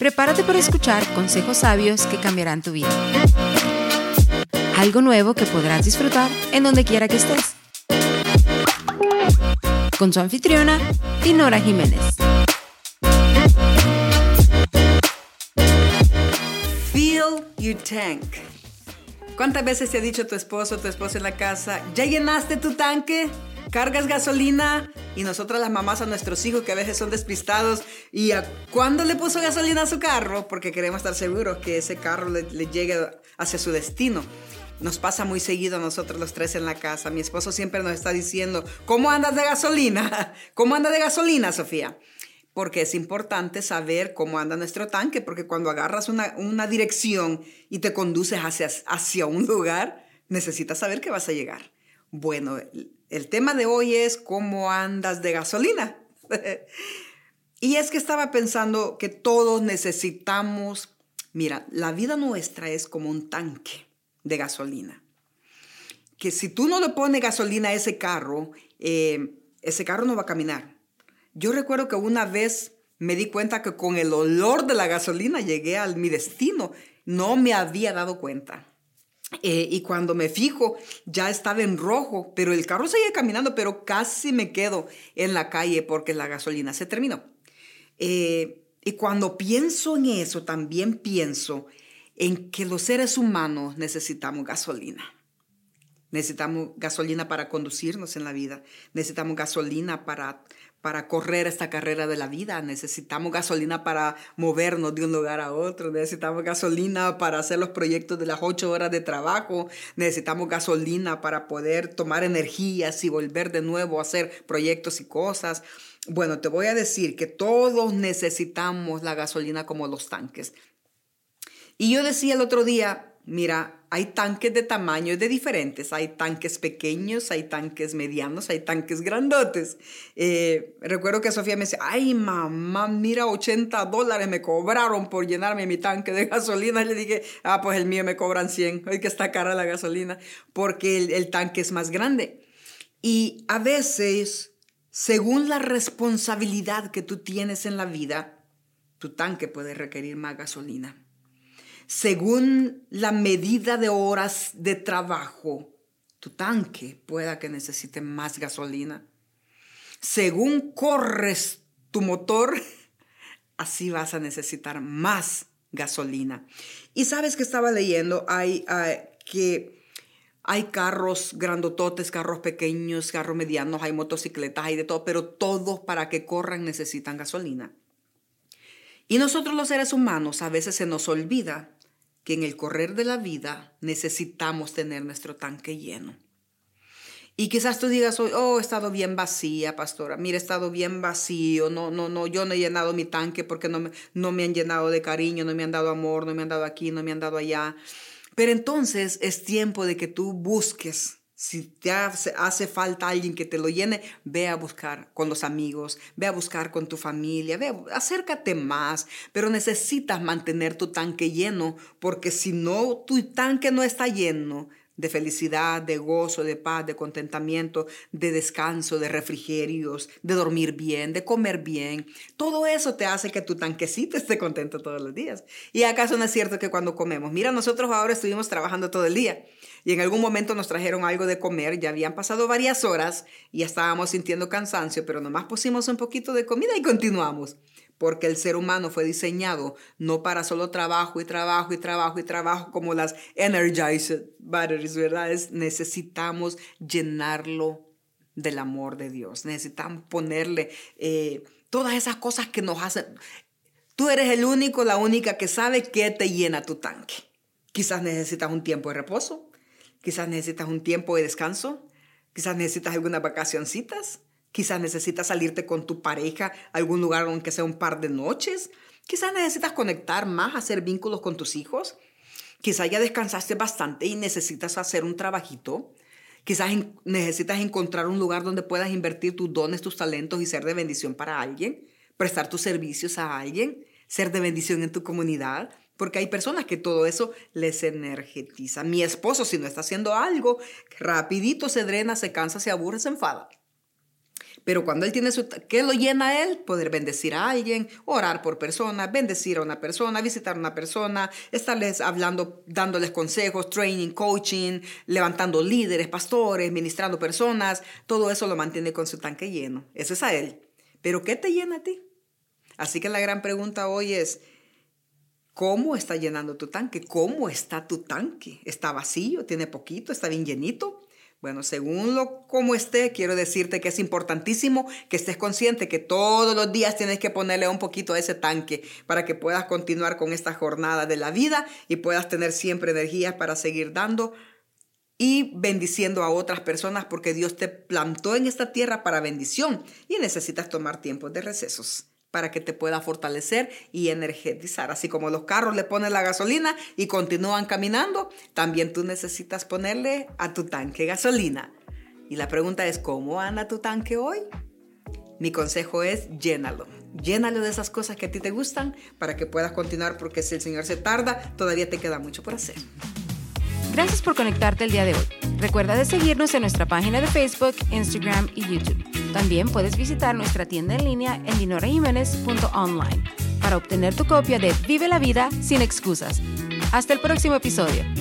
Prepárate para escuchar consejos sabios que cambiarán tu vida. Algo nuevo que podrás disfrutar en donde quiera que estés. Con su anfitriona, Dinora Jiménez. Fill your tank. ¿Cuántas veces te ha dicho tu esposo o tu esposa en la casa, ya llenaste tu tanque? Cargas gasolina y nosotras las mamás a nuestros hijos que a veces son despistados y a cuándo le puso gasolina a su carro porque queremos estar seguros que ese carro le, llegue hacia su destino. Nos pasa muy seguido a nosotros los tres en la casa. Mi esposo siempre nos está diciendo, ¿cómo andas de gasolina? ¿Cómo anda de gasolina, Sofía? Porque es importante saber cómo anda nuestro tanque, porque cuando agarras una, una dirección y te conduces hacia, hacia un lugar, necesitas saber que vas a llegar. Bueno, el tema de hoy es cómo andas de gasolina. y es que estaba pensando que todos necesitamos, mira, la vida nuestra es como un tanque de gasolina. Que si tú no le pones gasolina a ese carro, eh, ese carro no va a caminar. Yo recuerdo que una vez me di cuenta que con el olor de la gasolina llegué a mi destino. No me había dado cuenta. Eh, y cuando me fijo, ya estaba en rojo, pero el carro seguía caminando, pero casi me quedo en la calle porque la gasolina se terminó. Eh, y cuando pienso en eso, también pienso en que los seres humanos necesitamos gasolina. Necesitamos gasolina para conducirnos en la vida. Necesitamos gasolina para para correr esta carrera de la vida. Necesitamos gasolina para movernos de un lugar a otro. Necesitamos gasolina para hacer los proyectos de las ocho horas de trabajo. Necesitamos gasolina para poder tomar energías y volver de nuevo a hacer proyectos y cosas. Bueno, te voy a decir que todos necesitamos la gasolina como los tanques. Y yo decía el otro día, Mira, hay tanques de tamaños de diferentes. Hay tanques pequeños, hay tanques medianos, hay tanques grandotes. Eh, recuerdo que Sofía me decía, ay mamá, mira, 80 dólares me cobraron por llenarme mi tanque de gasolina. Le dije, ah, pues el mío me cobran 100. Hoy que está cara la gasolina, porque el, el tanque es más grande. Y a veces, según la responsabilidad que tú tienes en la vida, tu tanque puede requerir más gasolina según la medida de horas de trabajo, tu tanque pueda que necesite más gasolina. Según corres tu motor, así vas a necesitar más gasolina. Y sabes que estaba leyendo, hay, que hay carros grandototes, carros pequeños, carros medianos, hay motocicletas, hay de todo, pero todos para que corran necesitan gasolina. Y nosotros los seres humanos a veces se nos olvida que en el correr de la vida necesitamos tener nuestro tanque lleno. Y quizás tú digas hoy, oh, he estado bien vacía, pastora. Mira, he estado bien vacío. No, no, no, yo no he llenado mi tanque porque no me, no me han llenado de cariño, no me han dado amor, no me han dado aquí, no me han dado allá. Pero entonces es tiempo de que tú busques si te hace, falta alguien que te lo llene, ve a buscar con los amigos, ve a buscar con tu familia, ve, acércate más, pero necesitas mantener tu tanque lleno, porque si no, tu tanque no está lleno, de felicidad, de gozo, de paz, de contentamiento, de descanso, de refrigerios, de dormir bien, de comer bien. Todo eso te hace que tu tanquecito esté contento todos los días. ¿Y acaso no es cierto que cuando comemos? Mira, nosotros ahora estuvimos trabajando todo el día y en algún momento nos trajeron algo de comer, ya habían pasado varias horas y estábamos sintiendo cansancio, pero nomás pusimos un poquito de comida y continuamos porque el ser humano fue diseñado no para solo trabajo y trabajo y trabajo y trabajo como las energized batteries, ¿verdad? necesitamos llenarlo del amor de Dios, necesitamos ponerle eh, todas esas cosas que nos hacen. Tú eres el único, la única que sabe qué te llena tu tanque. Quizás necesitas un tiempo de reposo, quizás necesitas un tiempo de descanso, quizás necesitas algunas vacacioncitas, Quizás necesitas salirte con tu pareja a algún lugar aunque sea un par de noches. Quizás necesitas conectar más, hacer vínculos con tus hijos. Quizás ya descansaste bastante y necesitas hacer un trabajito. Quizás necesitas encontrar un lugar donde puedas invertir tus dones, tus talentos y ser de bendición para alguien, prestar tus servicios a alguien, ser de bendición en tu comunidad, porque hay personas que todo eso les energetiza. Mi esposo, si no está haciendo algo, rapidito se drena, se cansa, se aburre, se enfada. Pero cuando él tiene su... ¿Qué lo llena a él? Poder bendecir a alguien, orar por personas, bendecir a una persona, visitar a una persona, estarles hablando, dándoles consejos, training, coaching, levantando líderes, pastores, ministrando personas. Todo eso lo mantiene con su tanque lleno. Eso es a él. Pero ¿qué te llena a ti? Así que la gran pregunta hoy es, ¿cómo está llenando tu tanque? ¿Cómo está tu tanque? ¿Está vacío? ¿Tiene poquito? ¿Está bien llenito? Bueno, según lo como esté, quiero decirte que es importantísimo que estés consciente que todos los días tienes que ponerle un poquito a ese tanque para que puedas continuar con esta jornada de la vida y puedas tener siempre energía para seguir dando y bendiciendo a otras personas porque Dios te plantó en esta tierra para bendición y necesitas tomar tiempos de recesos para que te pueda fortalecer y energetizar. Así como los carros le ponen la gasolina y continúan caminando, también tú necesitas ponerle a tu tanque gasolina. Y la pregunta es, ¿cómo anda tu tanque hoy? Mi consejo es llénalo. Llénalo de esas cosas que a ti te gustan para que puedas continuar porque si el Señor se tarda, todavía te queda mucho por hacer. Gracias por conectarte el día de hoy. Recuerda de seguirnos en nuestra página de Facebook, Instagram y YouTube. También puedes visitar nuestra tienda en línea en dinorajiménez.online para obtener tu copia de Vive la vida sin excusas. Hasta el próximo episodio.